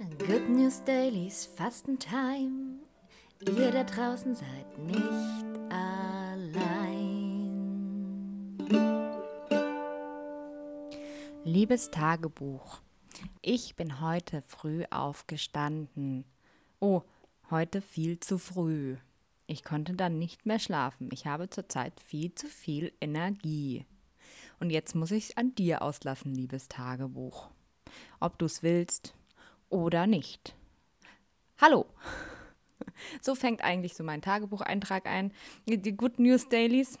Good News Dailies Fastentime. Ihr da draußen seid nicht allein. Liebes Tagebuch, ich bin heute früh aufgestanden. Oh, heute viel zu früh. Ich konnte dann nicht mehr schlafen. Ich habe zurzeit viel zu viel Energie. Und jetzt muss ich es an dir auslassen, liebes Tagebuch. Ob du es willst oder nicht. Hallo! So fängt eigentlich so mein Tagebucheintrag ein. Die Good News Dailies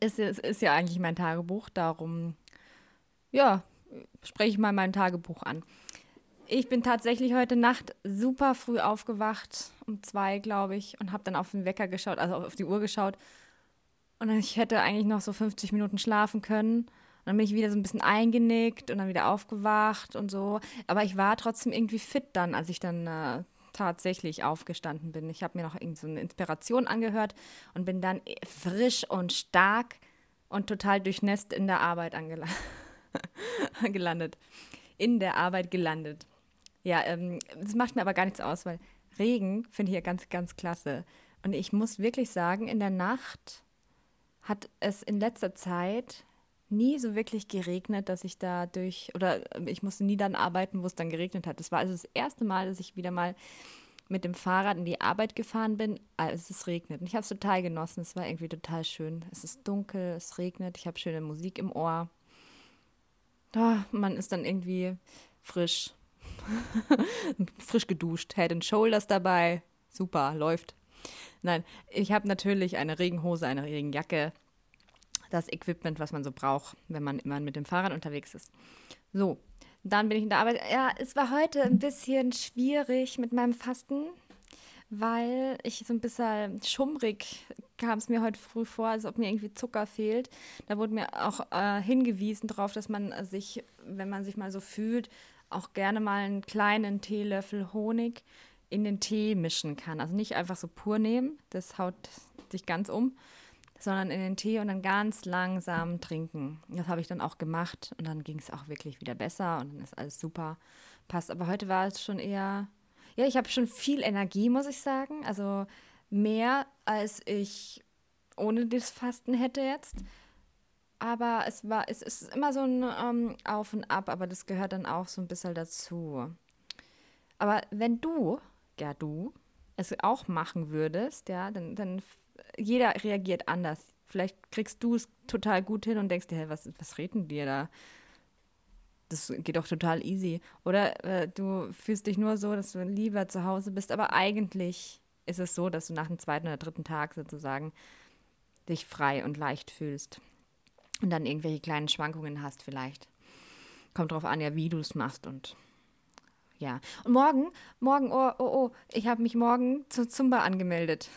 ist, ist, ist ja eigentlich mein Tagebuch, darum, ja, spreche ich mal mein Tagebuch an. Ich bin tatsächlich heute Nacht super früh aufgewacht, um zwei, glaube ich, und habe dann auf den Wecker geschaut, also auf die Uhr geschaut. Und ich hätte eigentlich noch so 50 Minuten schlafen können. Und dann bin ich wieder so ein bisschen eingenickt und dann wieder aufgewacht und so. Aber ich war trotzdem irgendwie fit dann, als ich dann äh, tatsächlich aufgestanden bin. Ich habe mir noch irgend so eine Inspiration angehört und bin dann frisch und stark und total durchnässt in der Arbeit gelandet. In der Arbeit gelandet. Ja, ähm, das macht mir aber gar nichts aus, weil Regen finde ich ja ganz, ganz klasse. Und ich muss wirklich sagen, in der Nacht hat es in letzter Zeit nie so wirklich geregnet, dass ich da durch, oder ähm, ich musste nie dann arbeiten, wo es dann geregnet hat. Das war also das erste Mal, dass ich wieder mal mit dem Fahrrad in die Arbeit gefahren bin, als es regnet. Und ich habe es total genossen. Es war irgendwie total schön. Es ist dunkel, es regnet, ich habe schöne Musik im Ohr. Oh, man ist dann irgendwie frisch. frisch geduscht, Head and Shoulders dabei. Super, läuft. Nein, ich habe natürlich eine Regenhose, eine Regenjacke, das Equipment, was man so braucht, wenn man immer mit dem Fahrrad unterwegs ist. So, dann bin ich in der Arbeit. Ja, es war heute ein bisschen schwierig mit meinem Fasten, weil ich so ein bisschen schummrig kam es mir heute früh vor, als ob mir irgendwie Zucker fehlt. Da wurde mir auch äh, hingewiesen darauf, dass man sich, wenn man sich mal so fühlt, auch gerne mal einen kleinen Teelöffel Honig in den Tee mischen kann. Also nicht einfach so pur nehmen, das haut dich ganz um, sondern in den Tee und dann ganz langsam trinken. Das habe ich dann auch gemacht und dann ging es auch wirklich wieder besser und dann ist alles super. Passt. Aber heute war es schon eher, ja, ich habe schon viel Energie, muss ich sagen. Also mehr, als ich ohne das Fasten hätte jetzt. Aber es war, es ist immer so ein ähm, Auf und Ab, aber das gehört dann auch so ein bisschen dazu. Aber wenn du, ja du, es auch machen würdest, ja, dann, dann jeder reagiert anders. Vielleicht kriegst du es total gut hin und denkst dir, hey, was, was reden die da? Das geht doch total easy. Oder äh, du fühlst dich nur so, dass du lieber zu Hause bist, aber eigentlich ist es so, dass du nach dem zweiten oder dritten Tag sozusagen dich frei und leicht fühlst. Und dann irgendwelche kleinen Schwankungen hast vielleicht. Kommt drauf an, ja, wie du es machst und ja. Und morgen, morgen, oh, oh, oh, ich habe mich morgen zur Zumba angemeldet.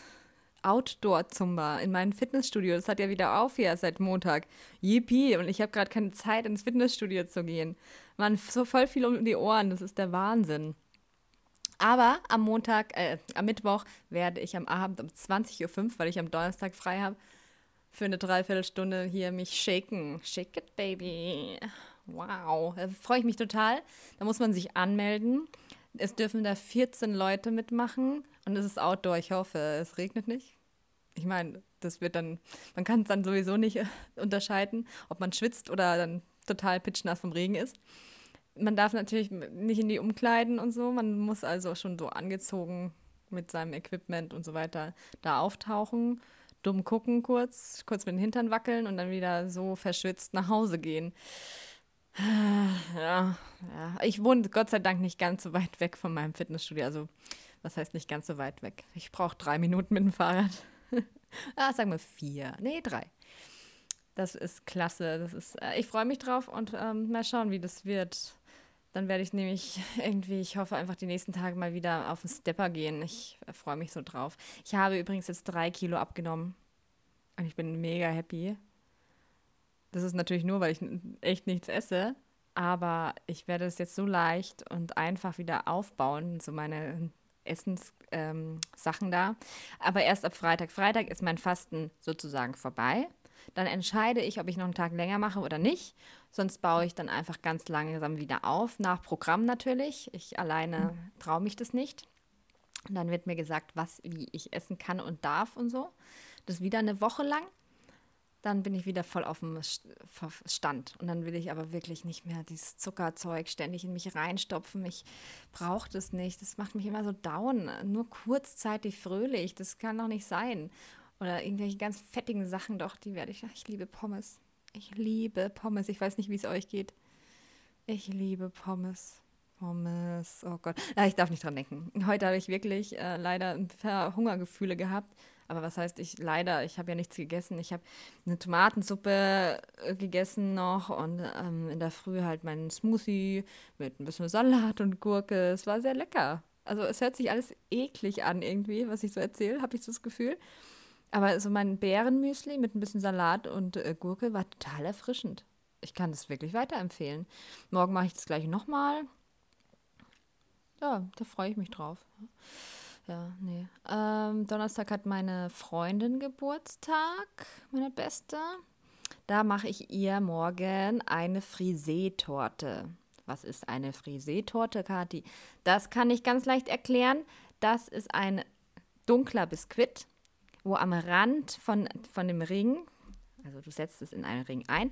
Outdoor-Zumba in meinem Fitnessstudio. Das hat ja wieder auf hier seit Montag. Yippie. Und ich habe gerade keine Zeit, ins Fitnessstudio zu gehen. Man, so voll viel um die Ohren. Das ist der Wahnsinn. Aber am Montag, äh, am Mittwoch werde ich am Abend um 20.05 Uhr, weil ich am Donnerstag frei habe, für eine Dreiviertelstunde hier mich shaken. Shake it, baby. Wow. Da freue ich mich total. Da muss man sich anmelden. Es dürfen da 14 Leute mitmachen und es ist Outdoor. Ich hoffe, es regnet nicht. Ich meine, das wird dann, man kann es dann sowieso nicht äh, unterscheiden, ob man schwitzt oder dann total pitchnass vom Regen ist. Man darf natürlich nicht in die Umkleiden und so. Man muss also schon so angezogen mit seinem Equipment und so weiter da auftauchen, dumm gucken kurz, kurz mit den Hintern wackeln und dann wieder so verschwitzt nach Hause gehen. Ja, ja. Ich wohne Gott sei Dank nicht ganz so weit weg von meinem Fitnessstudio. Also, was heißt nicht ganz so weit weg? Ich brauche drei Minuten mit dem Fahrrad. ah, sagen wir vier. Nee, drei. Das ist klasse. Das ist, äh, ich freue mich drauf und ähm, mal schauen, wie das wird. Dann werde ich nämlich irgendwie, ich hoffe einfach die nächsten Tage mal wieder auf den Stepper gehen. Ich äh, freue mich so drauf. Ich habe übrigens jetzt drei Kilo abgenommen. Und ich bin mega happy. Das ist natürlich nur, weil ich echt nichts esse. Aber ich werde es jetzt so leicht und einfach wieder aufbauen, so meine Essenssachen ähm, da. Aber erst ab Freitag. Freitag ist mein Fasten sozusagen vorbei. Dann entscheide ich, ob ich noch einen Tag länger mache oder nicht. Sonst baue ich dann einfach ganz langsam wieder auf, nach Programm natürlich. Ich alleine mhm. traue mich das nicht. Und dann wird mir gesagt, was, wie ich essen kann und darf und so. Das wieder eine Woche lang. Dann bin ich wieder voll auf dem Stand. Und dann will ich aber wirklich nicht mehr dieses Zuckerzeug ständig in mich reinstopfen. Ich brauche das nicht. Das macht mich immer so down. Nur kurzzeitig fröhlich. Das kann doch nicht sein. Oder irgendwelche ganz fettigen Sachen doch, die werde ich. Ich liebe Pommes. Ich liebe Pommes. Ich weiß nicht, wie es euch geht. Ich liebe Pommes. Pommes, oh Gott. Ja, ich darf nicht dran denken. Heute habe ich wirklich äh, leider ein paar Hungergefühle gehabt. Aber was heißt ich leider? Ich habe ja nichts gegessen. Ich habe eine Tomatensuppe äh, gegessen noch und ähm, in der Früh halt meinen Smoothie mit ein bisschen Salat und Gurke. Es war sehr lecker. Also es hört sich alles eklig an irgendwie, was ich so erzähle, habe ich so das Gefühl. Aber so mein Bärenmüsli mit ein bisschen Salat und äh, Gurke war total erfrischend. Ich kann das wirklich weiterempfehlen. Morgen mache ich das gleiche nochmal ja, da freue ich mich drauf. Ja, nee. Ähm, Donnerstag hat meine Freundin Geburtstag, meine Beste. Da mache ich ihr morgen eine Frisee-Torte. Was ist eine Frisee-Torte, Kathi? Das kann ich ganz leicht erklären. Das ist ein dunkler Biskuit, wo am Rand von, von dem Ring, also du setzt es in einen Ring ein,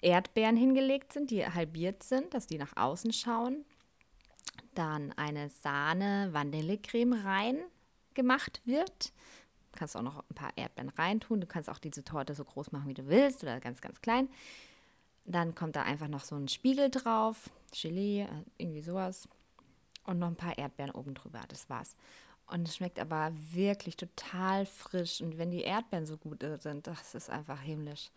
Erdbeeren hingelegt sind, die halbiert sind, dass die nach außen schauen dann eine Sahne-Vanillecreme rein gemacht wird. Du kannst auch noch ein paar Erdbeeren reintun. Du kannst auch diese Torte so groß machen, wie du willst oder ganz, ganz klein. Dann kommt da einfach noch so ein Spiegel drauf, Gelee, äh, irgendwie sowas. Und noch ein paar Erdbeeren oben drüber. Das war's. Und es schmeckt aber wirklich total frisch. Und wenn die Erdbeeren so gut sind, das ist einfach himmlisch.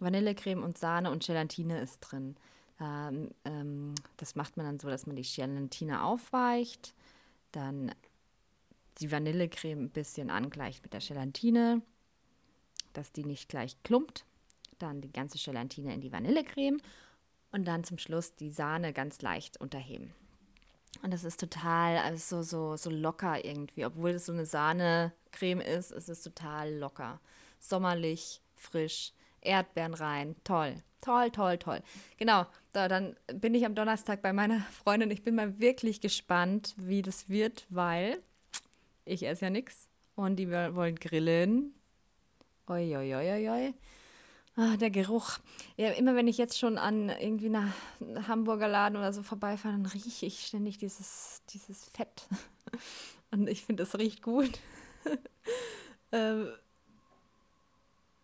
Vanillecreme und Sahne und Gelatine ist drin. Ähm, ähm, das macht man dann so, dass man die Gelatine aufweicht, dann die Vanillecreme ein bisschen angleicht mit der Gelatine, dass die nicht gleich klumpt. Dann die ganze Gelatine in die Vanillecreme und dann zum Schluss die Sahne ganz leicht unterheben. Und das ist total, also so, so, so locker irgendwie. Obwohl es so eine Sahnecreme ist, ist es total locker. Sommerlich, frisch, Erdbeeren rein, toll. Toll, toll, toll. Genau, da, dann bin ich am Donnerstag bei meiner Freundin. Ich bin mal wirklich gespannt, wie das wird, weil ich esse ja nichts und die wollen grillen. Oi, oi, oi, oi. Ah, der Geruch. Ja, immer wenn ich jetzt schon an irgendwie nach Hamburger Laden oder so vorbeifahre, dann rieche ich ständig dieses, dieses Fett. Und ich finde, es riecht gut. ähm,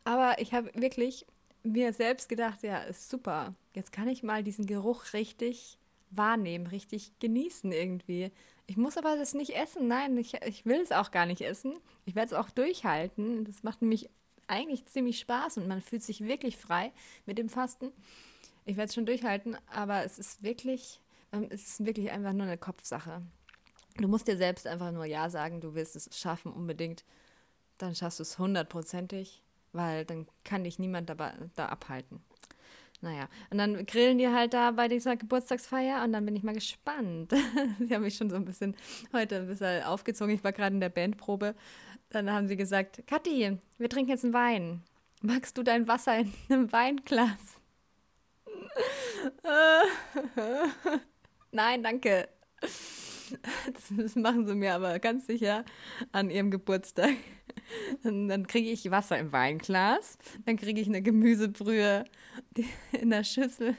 aber ich habe wirklich mir selbst gedacht, ja, ist super. Jetzt kann ich mal diesen Geruch richtig wahrnehmen, richtig genießen irgendwie. Ich muss aber das nicht essen. Nein, ich, ich will es auch gar nicht essen. Ich werde es auch durchhalten. Das macht nämlich eigentlich ziemlich Spaß und man fühlt sich wirklich frei mit dem Fasten. Ich werde es schon durchhalten, aber es ist wirklich, ähm, es ist wirklich einfach nur eine Kopfsache. Du musst dir selbst einfach nur Ja sagen, du willst es schaffen unbedingt. Dann schaffst du es hundertprozentig weil dann kann dich niemand dabei, da abhalten. Naja, und dann grillen die halt da bei dieser Geburtstagsfeier und dann bin ich mal gespannt. sie haben mich schon so ein bisschen heute ein bisschen aufgezogen. Ich war gerade in der Bandprobe. Dann haben sie gesagt, Kathi, wir trinken jetzt einen Wein. Magst du dein Wasser in einem Weinglas? Nein, danke. Das machen sie mir aber ganz sicher an ihrem Geburtstag. Und dann kriege ich Wasser im Weinglas, dann kriege ich eine Gemüsebrühe in der Schüssel,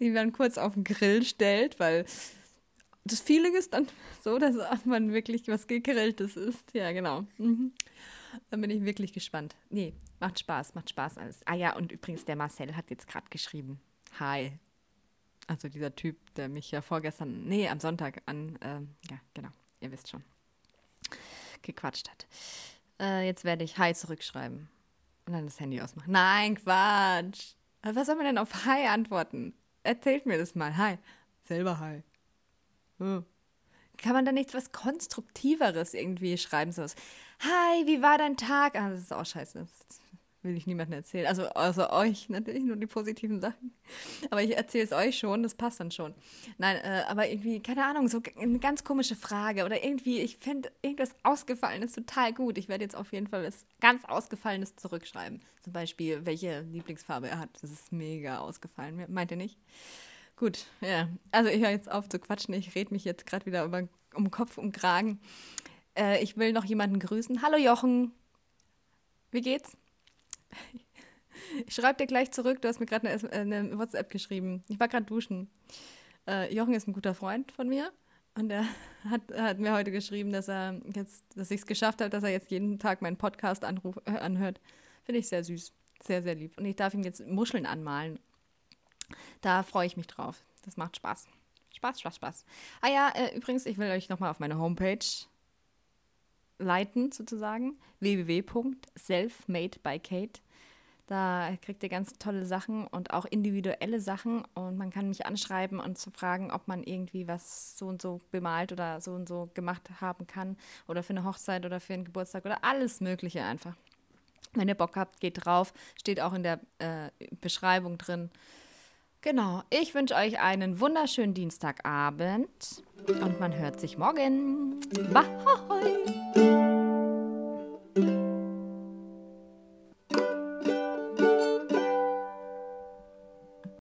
die man kurz auf den Grill stellt, weil das Feeling ist dann so, dass man wirklich was gegrilltes ist. Ja, genau. Mhm. Dann bin ich wirklich gespannt. Nee, macht Spaß, macht Spaß alles. Ah ja, und übrigens, der Marcel hat jetzt gerade geschrieben. Hi. Also dieser Typ, der mich ja vorgestern, nee, am Sonntag an, ähm, ja, genau, ihr wisst schon gequatscht hat. Äh, jetzt werde ich Hi zurückschreiben und dann das Handy ausmachen. Nein, Quatsch. Was soll man denn auf Hi antworten? Erzählt mir das mal. Hi. Selber Hi. Oh. Kann man da nichts was Konstruktiveres irgendwie schreiben? So was. Hi, wie war dein Tag? Ah, das ist auch scheiße. Das will ich niemandem erzählen. Also außer euch natürlich, nur die positiven Sachen. Aber ich erzähle es euch schon, das passt dann schon. Nein, äh, aber irgendwie, keine Ahnung, so eine ganz komische Frage oder irgendwie, ich finde irgendwas Ausgefallenes total gut. Ich werde jetzt auf jeden Fall was ganz Ausgefallenes zurückschreiben. Zum Beispiel, welche Lieblingsfarbe er hat. Das ist mega ausgefallen. Meint ihr nicht? Gut, ja. Also ich höre jetzt auf zu quatschen. Ich rede mich jetzt gerade wieder über, um Kopf und Kragen. Äh, ich will noch jemanden grüßen. Hallo Jochen. Wie geht's? Ich schreibe dir gleich zurück. Du hast mir gerade eine, eine, WhatsApp geschrieben. Ich war gerade duschen. Äh, Jochen ist ein guter Freund von mir. Und er hat, hat mir heute geschrieben, dass er jetzt, dass ich es geschafft habe, dass er jetzt jeden Tag meinen Podcast anruf, äh, anhört. Finde ich sehr süß. Sehr, sehr lieb. Und ich darf ihm jetzt Muscheln anmalen. Da freue ich mich drauf. Das macht Spaß. Spaß, Spaß, Spaß. Ah ja, äh, übrigens, ich will euch nochmal auf meine Homepage leiten, sozusagen. www.selfmadebykate. Da kriegt ihr ganz tolle Sachen und auch individuelle Sachen. Und man kann mich anschreiben und zu fragen, ob man irgendwie was so und so bemalt oder so und so gemacht haben kann. Oder für eine Hochzeit oder für einen Geburtstag oder alles Mögliche einfach. Wenn ihr Bock habt, geht drauf. Steht auch in der äh, Beschreibung drin. Genau, ich wünsche euch einen wunderschönen Dienstagabend und man hört sich morgen. Bye!